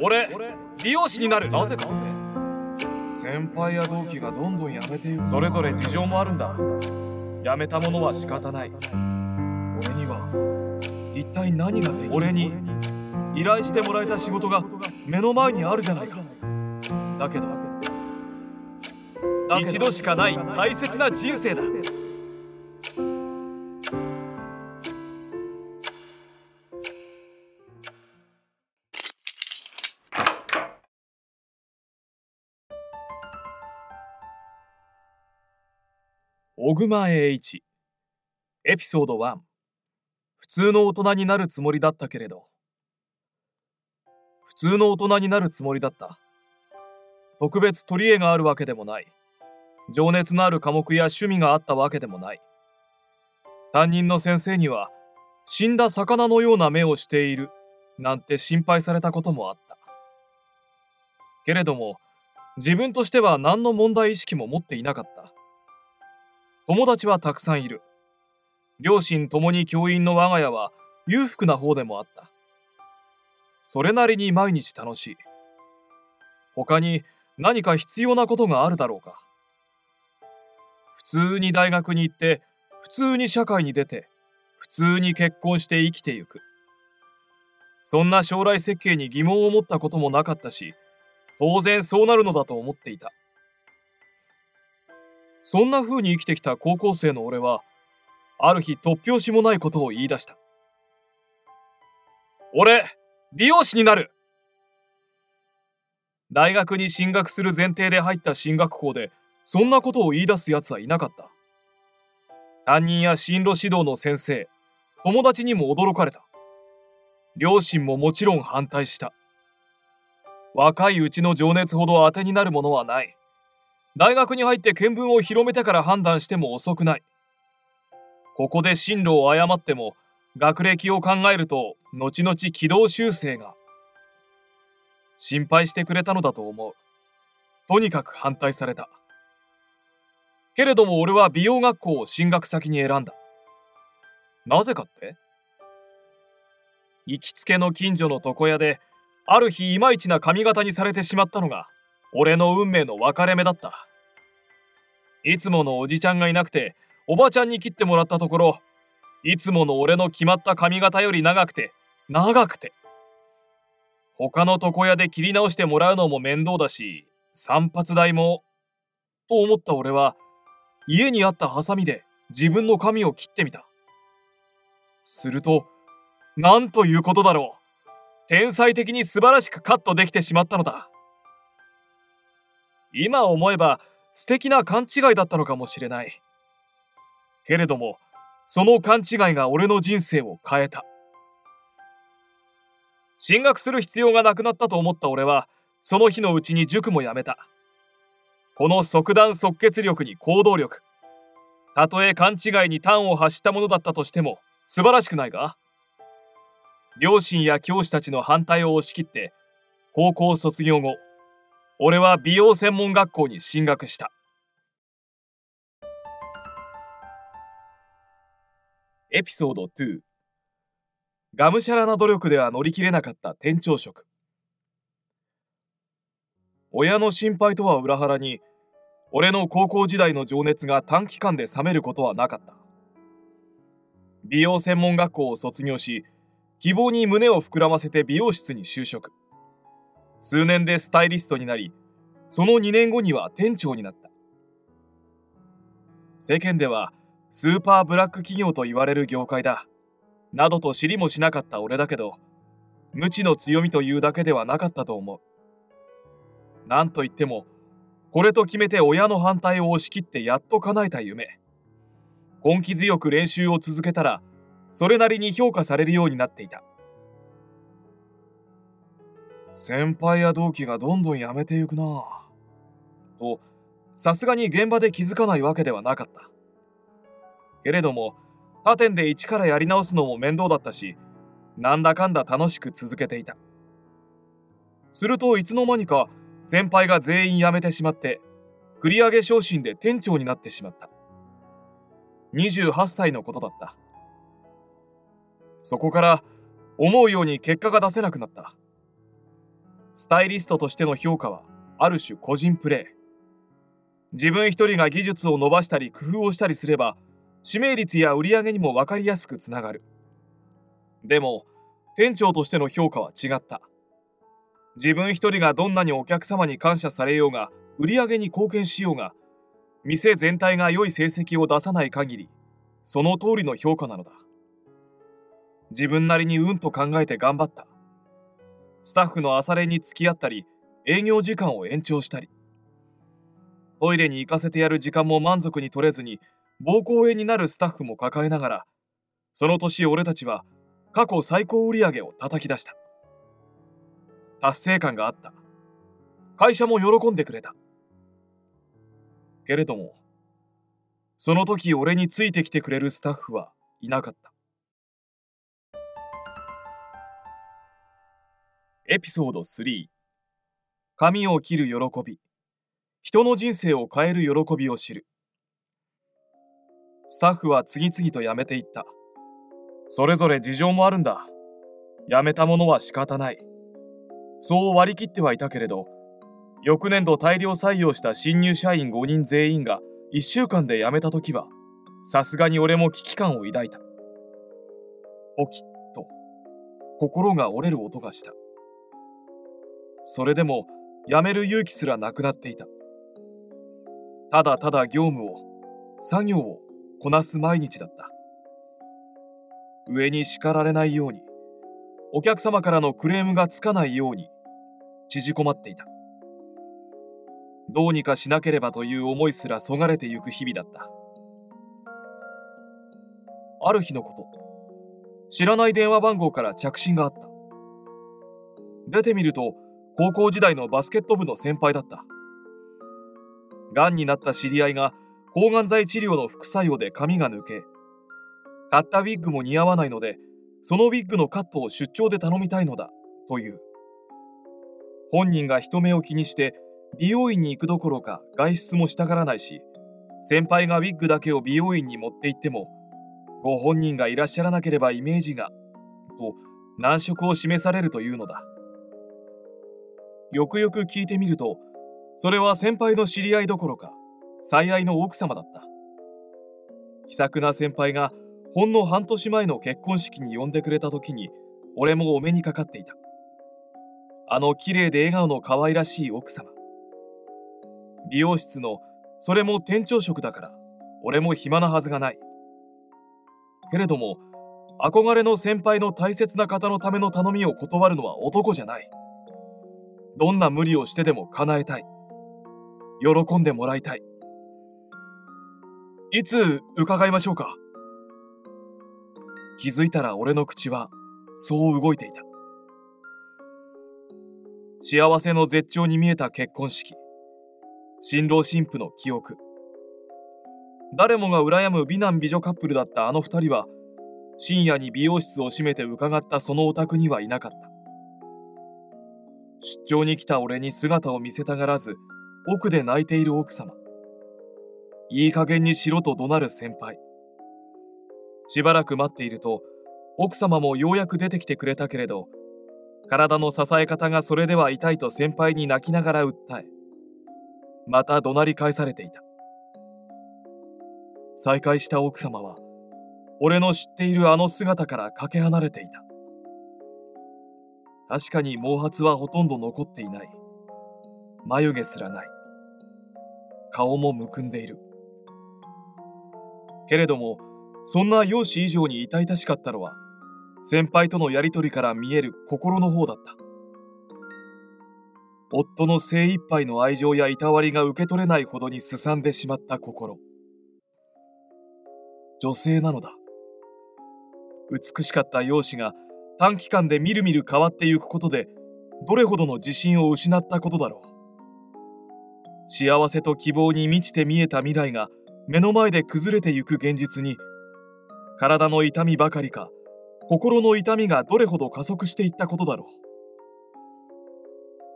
俺美容師になる。なぜか。先輩や同期がどんどん辞めていく。それぞれ事情もあるんだ。辞めたものは仕方ない。俺には一体何ができる俺に依頼してもらえた仕事が目の前にあるじゃないか。だけど一度しかない大切な人生だ小熊栄一。エピソード1普通の大人になるつもりだったけれど。普通の大人になるつもりだった。特別取り柄があるわけでもない。情熱のある科目や趣味があったわけでもない。担任の先生には死んだ魚のような目をしているなんて心配されたこともあった。けれども自分としては何の問題意識も持っていなかった。友達はたくさんいる。両親ともに教員の我が家は裕福な方でもあった。それなりに毎日楽しい。他に何か必要なことがあるだろうか。普通に大学に行って普通に社会に出て普通に結婚して生きてゆく。そんな将来設計に疑問を持ったこともなかったし当然そうなるのだと思っていた。そんな風に生きてきた高校生の俺はある日突拍子もないことを言い出した。俺美容師になる。大学に進学する前提で入った進学校でそんなことを言い出す奴はいなかった。担任や進路指導の先生友達にも驚かれた。両親ももちろん反対した。若いうちの情熱ほど当てになるものはない。大学に入って見聞を広めてから判断しても遅くない。ここで進路を誤っても学歴を考えると後々軌道修正が。心配してくれたのだと思う。とにかく反対された。けれども俺は美容学校を進学先に選んだ。なぜかって？行きつけの近所の床屋で、ある日いまいちな髪型にされてしまったのが、俺の運命の分かれ目だった。いつものおじちゃんがいなくて、おばちゃんに切ってもらったところ、いつもの俺の決まった髪型より長くて、長くて。他の床屋で切り直してもらうのも面倒だし、散髪代も、と思った俺は、家にあったハサミで自分の髪を切ってみた。すると、なんということだろう。天才的に素晴らしくカットできてしまったのだ。今思えば素敵な勘違いだったのかもしれない。けれども、その勘違いが俺の人生を変えた。進学する必要がなくなったと思った俺は、その日のうちに塾も辞めた。この即断即決力に行動力。たとえ勘違いに端を発したものだったとしても素晴らしくないか？両親や教師たちの反対を押し切って高校卒業後俺は美容専門学校に進学した。エピソード2がむしゃらな努力では乗り切れなかった店長職。親の心配とは裏腹に俺の高校時代の情熱が短期間で冷めることはなかった。美容専門学校を卒業し希望に胸を膨らませて美容室に就職。数年でスタイリストになりその2年後には店長になった。世間ではスーパーブラック企業と言われる業界だなどと知りもしなかった俺だけど無知の強みというだけではなかったと思う。何と言ってもこれと決めて親の反対を押し切ってやっと叶えた夢。根気強く練習を続けたらそれなりに評価されるようになっていた。先輩や同期がどんどん辞めていくな。とさすがに現場で気づかないわけではなかった。けれども他店で一からやり直すのも面倒だったしなんだかんだ楽しく続けていた。するといつの間にか先輩が全員辞めてしまって繰り上げ昇進で店長になってしまった。28歳のことだった。そこから思うように結果が出せなくなった。スタイリストとしての評価はある種個人プレー自分一人が技術を伸ばしたり工夫をしたりすれば指名率や売り上げにも分かりやすくつながる。でも店長としての評価は違った。自分一人がどんなにお客様に感謝されようが売り上げに貢献しようが店全体が良い成績を出さない限りその通りの評価なのだ。自分なりにうんと考えて頑張った。スタッフの朝練に付き合ったり営業時間を延長したり。トイレに行かせてやる時間も満足に取れずに膀胱炎になるスタッフも抱えながらその年俺たちは過去最高売上を叩き出した。達成感があった。会社も喜んでくれた。けれどもその時俺についてきてくれるスタッフはいなかった。エピソード3髪を切る喜び。人の人生を変える喜びを知る。スタッフは次々と辞めていった。それぞれ事情もあるんだ。辞めたものは仕方ない。そう割り切ってはいたけれど翌年度大量採用した新入社員5人全員が1週間で辞めた時はさすがに俺も危機感を抱いた。ポキッと。心が折れる音がした。それでも辞める勇気すらなくなっていた。ただただ業務を作業をこなす毎日だった。上に叱られないようにお客様からのクレームがつかないように縮こまっていた。どうにかしなければという思いすらそがれてゆく日々だった。ある日のこと知らない電話番号から着信があった。出てみると高校時代のバスケット部の先輩だった。がんになった知り合いが抗がん剤治療の副作用で髪が抜け、買ったウィッグも似合わないので、そのウィッグのカットを出張で頼みたいのだ、という。本人が人目を気にして美容院に行くどころか外出もしたがらないし、先輩がウィッグだけを美容院に持って行っても、ご本人がいらっしゃらなければイメージが、と難色を示されるというのだ。よくよく聞いてみるとそれは先輩の知り合いどころか最愛の奥様だった。気さくな先輩がほんの半年前の結婚式に呼んでくれた時に俺もお目にかかっていた。あの綺麗で笑顔の可愛らしい奥様。美容室のそれも店長職だから俺も暇なはずがない。けれども憧れの先輩の大切な方のための頼みを断るのは男じゃない。どんな無理をしてでも叶えたい。喜んでもらいたい。いつ伺いましょうか気づいたら俺の口はそう動いていた。幸せの絶頂に見えた結婚式。新郎新婦の記憶。誰もが羨む美男美女カップルだったあの二人は、深夜に美容室を閉めて伺ったそのお宅にはいなかった。出張に来た俺に姿を見せたがらず奥で泣いている奥様。いい加減にしろと怒鳴る先輩。しばらく待っていると奥様もようやく出てきてくれたけれど体の支え方がそれでは痛いと先輩に泣きながら訴えまた怒鳴り返されていた。再会した奥様は俺の知っているあの姿からかけ離れていた。確かに毛髪はほとんど残っていない。眉毛すらない。顔もむくんでいる。けれども、そんな容姿以上に痛々しかったのは、先輩とのやりとりから見える心の方だった。夫の精一杯の愛情やいたわりが受け取れないほどにすさんでしまった心。女性なのだ。美しかった容姿が短期間でみるみる変わってゆくことでどれほどの自信を失ったことだろう。幸せと希望に満ちて見えた未来が目の前で崩れてゆく現実に体の痛みばかりか心の痛みがどれほど加速していったことだろう。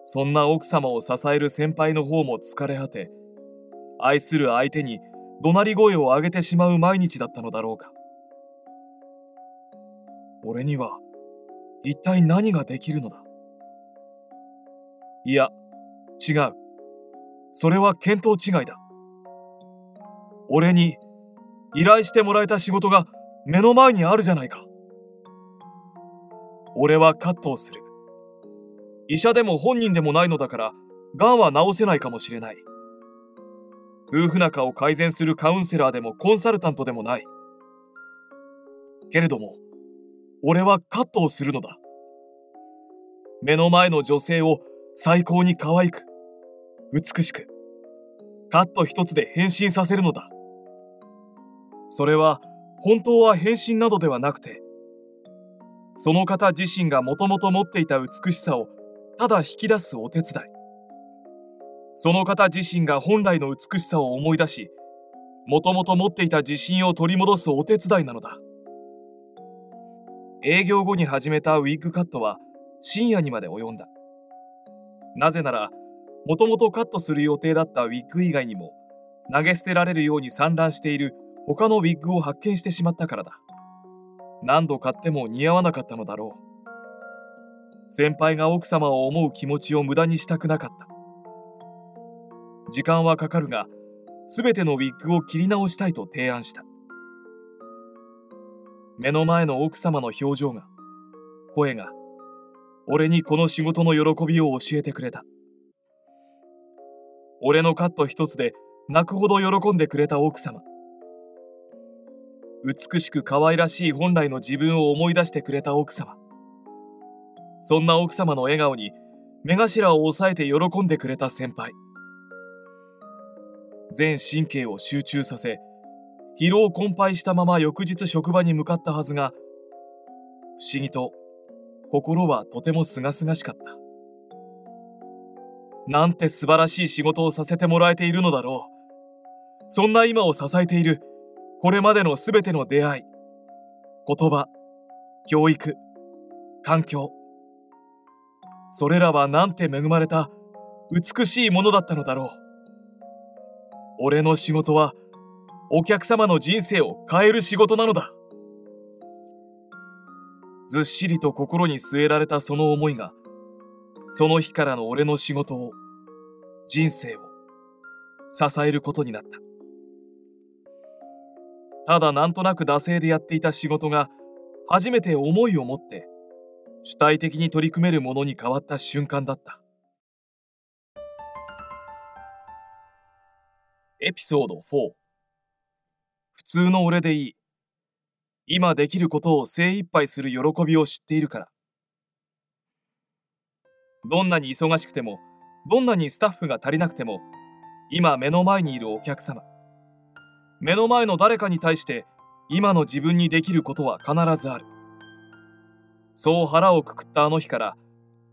そんな奥様を支える先輩の方も疲れ果て愛する相手に怒鳴り声を上げてしまう毎日だったのだろうか。俺には一体何ができるのだ？いや、違う。それは見当違いだ。俺に依頼してもらえた仕事が目の前にあるじゃないか。俺はカットをする。医者でも本人でもないのだから、がんは治せないかもしれない。夫婦仲を改善するカウンセラーでもコンサルタントでもない。けれども、俺はカットをするのだ。目の前の女性を最高に可愛く、美しく、カット一つで変身させるのだ。それは本当は変身などではなくて、その方自身がもともと持っていた美しさをただ引き出すお手伝い。その方自身が本来の美しさを思い出し、もともと持っていた自信を取り戻すお手伝いなのだ。営業後に始めたウィッグカットは深夜にまで及んだ。なぜなら、もともとカットする予定だったウィッグ以外にも、投げ捨てられるように散乱している他のウィッグを発見してしまったからだ。何度買っても似合わなかったのだろう。先輩が奥様を思う気持ちを無駄にしたくなかった。時間はかかるが、すべてのウィッグを切り直したいと提案した。目の前の奥様の表情が、声が、俺にこの仕事の喜びを教えてくれた。俺のカット一つで泣くほど喜んでくれた奥様。美しく可愛らしい本来の自分を思い出してくれた奥様。そんな奥様の笑顔に目頭を押さえて喜んでくれた先輩。全神経を集中させ、疲労困憊したまま翌日職場に向かったはずが、不思議と心はとても清々しかった。なんて素晴らしい仕事をさせてもらえているのだろう。そんな今を支えているこれまでのすべての出会い、言葉、教育、環境。それらはなんて恵まれた美しいものだったのだろう。俺の仕事はお客様の人生を変える仕事なのだ。ずっしりと心に据えられたその思いが、その日からの俺の仕事を、人生を支えることになった。ただなんとなく惰性でやっていた仕事が初めて思いを持って主体的に取り組めるものに変わった瞬間だったエピソード4通の俺でいい。今できることを精一杯する喜びを知っているから。どんなに忙しくてもどんなにスタッフが足りなくても今目の前にいるお客様。目の前の誰かに対して今の自分にできることは必ずある。そう腹をくくったあの日から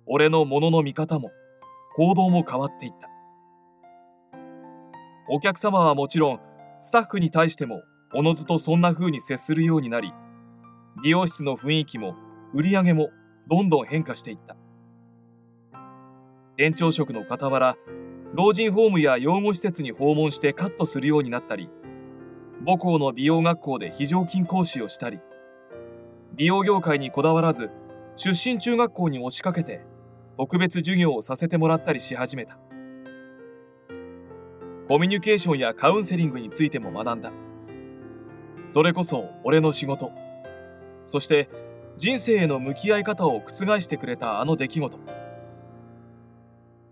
俺のものの見方も行動も変わっていった。お客様はもちろんスタッフに対してもおのずとそんな風に接するようになり美容室の雰囲気も売り上げもどんどん変化していった。店長職の傍ら老人ホームや養護施設に訪問してカットするようになったり母校の美容学校で非常勤講師をしたり美容業界にこだわらず出身中学校に押しかけて特別授業をさせてもらったりし始めた。コミュニケーションやカウンセリングについても学んだ。それこそ俺の仕事そして人生への向き合い方を覆してくれたあの出来事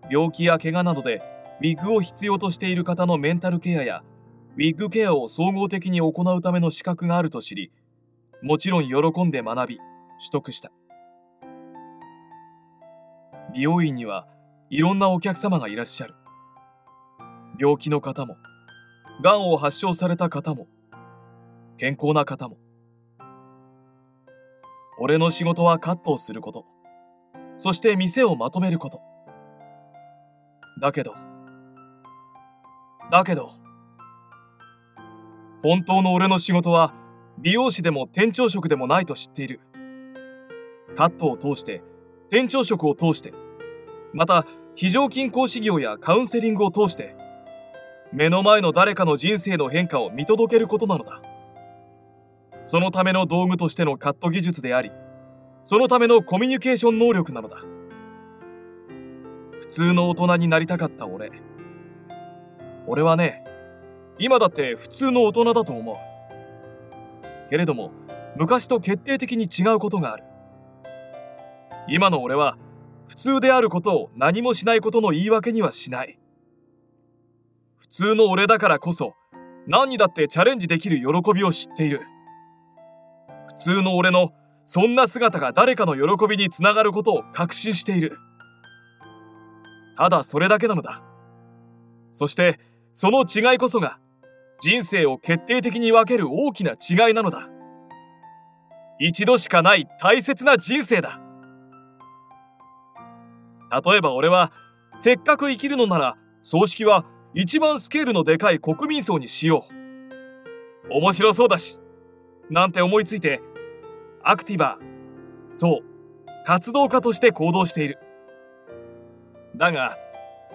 病気や怪我などでウィッグを必要としている方のメンタルケアやウィッグケアを総合的に行うための資格があると知り、もちろん喜んで学び、取得した。美容院にはいろんなお客様がいらっしゃる。病気の方も、がんを発症された方も、健康な方も。俺の仕事はカットをすること。そして店をまとめること。だけど、だけど、本当の俺の仕事は美容師でも店長職でもないと知っている。カットを通して、店長職を通して、また非常勤講師業やカウンセリングを通して、目の前の誰かの人生の変化を見届けることなのだ。そのための道具としてのカット技術であり、そのためのコミュニケーション能力なのだ。普通の大人になりたかった俺。俺はね、今だって普通の大人だと思う。けれども、昔と決定的に違うことがある。今の俺は、普通であることを何もしないことの言い訳にはしない。普通の俺だからこそ、何にだってチャレンジできる喜びを知っている。普通の俺のそんな姿が誰かの喜びにつながることを確信している。ただそれだけなのだ。そして、その違いこそが、人生を決定的に分ける大きな違いなのだ。一度しかない大切な人生だ。例えば俺は、せっかく生きるのなら、葬式は一番スケールのでかい国民葬にしよう。面白そうだし。なんて思いついて、アクティバー、そう、活動家として行動している。だが、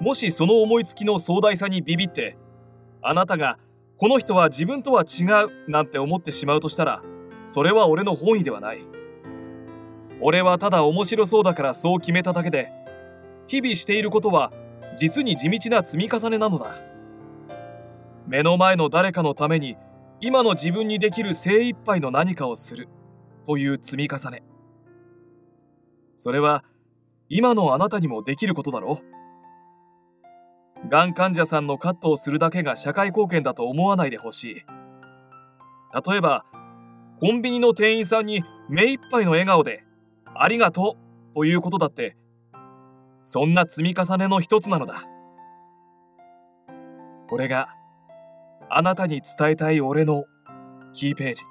もしその思いつきの壮大さにビビって、あなたがこの人は自分とは違うなんて思ってしまうとしたら、それは俺の本意ではない。俺はただ面白そうだからそう決めただけで、日々していることは実に地道な積み重ねなのだ。目の前の誰かのために今の自分にできる精一杯の何かをするという積み重ね。それは今のあなたにもできることだろう。がん患者さんのカットをするだけが社会貢献だと思わないでほしい。例えば、コンビニの店員さんに目いっぱいの笑顔で、ありがとうということだって、そんな積み重ねの一つなのだ。これがあなたに伝えたい俺のキーページ。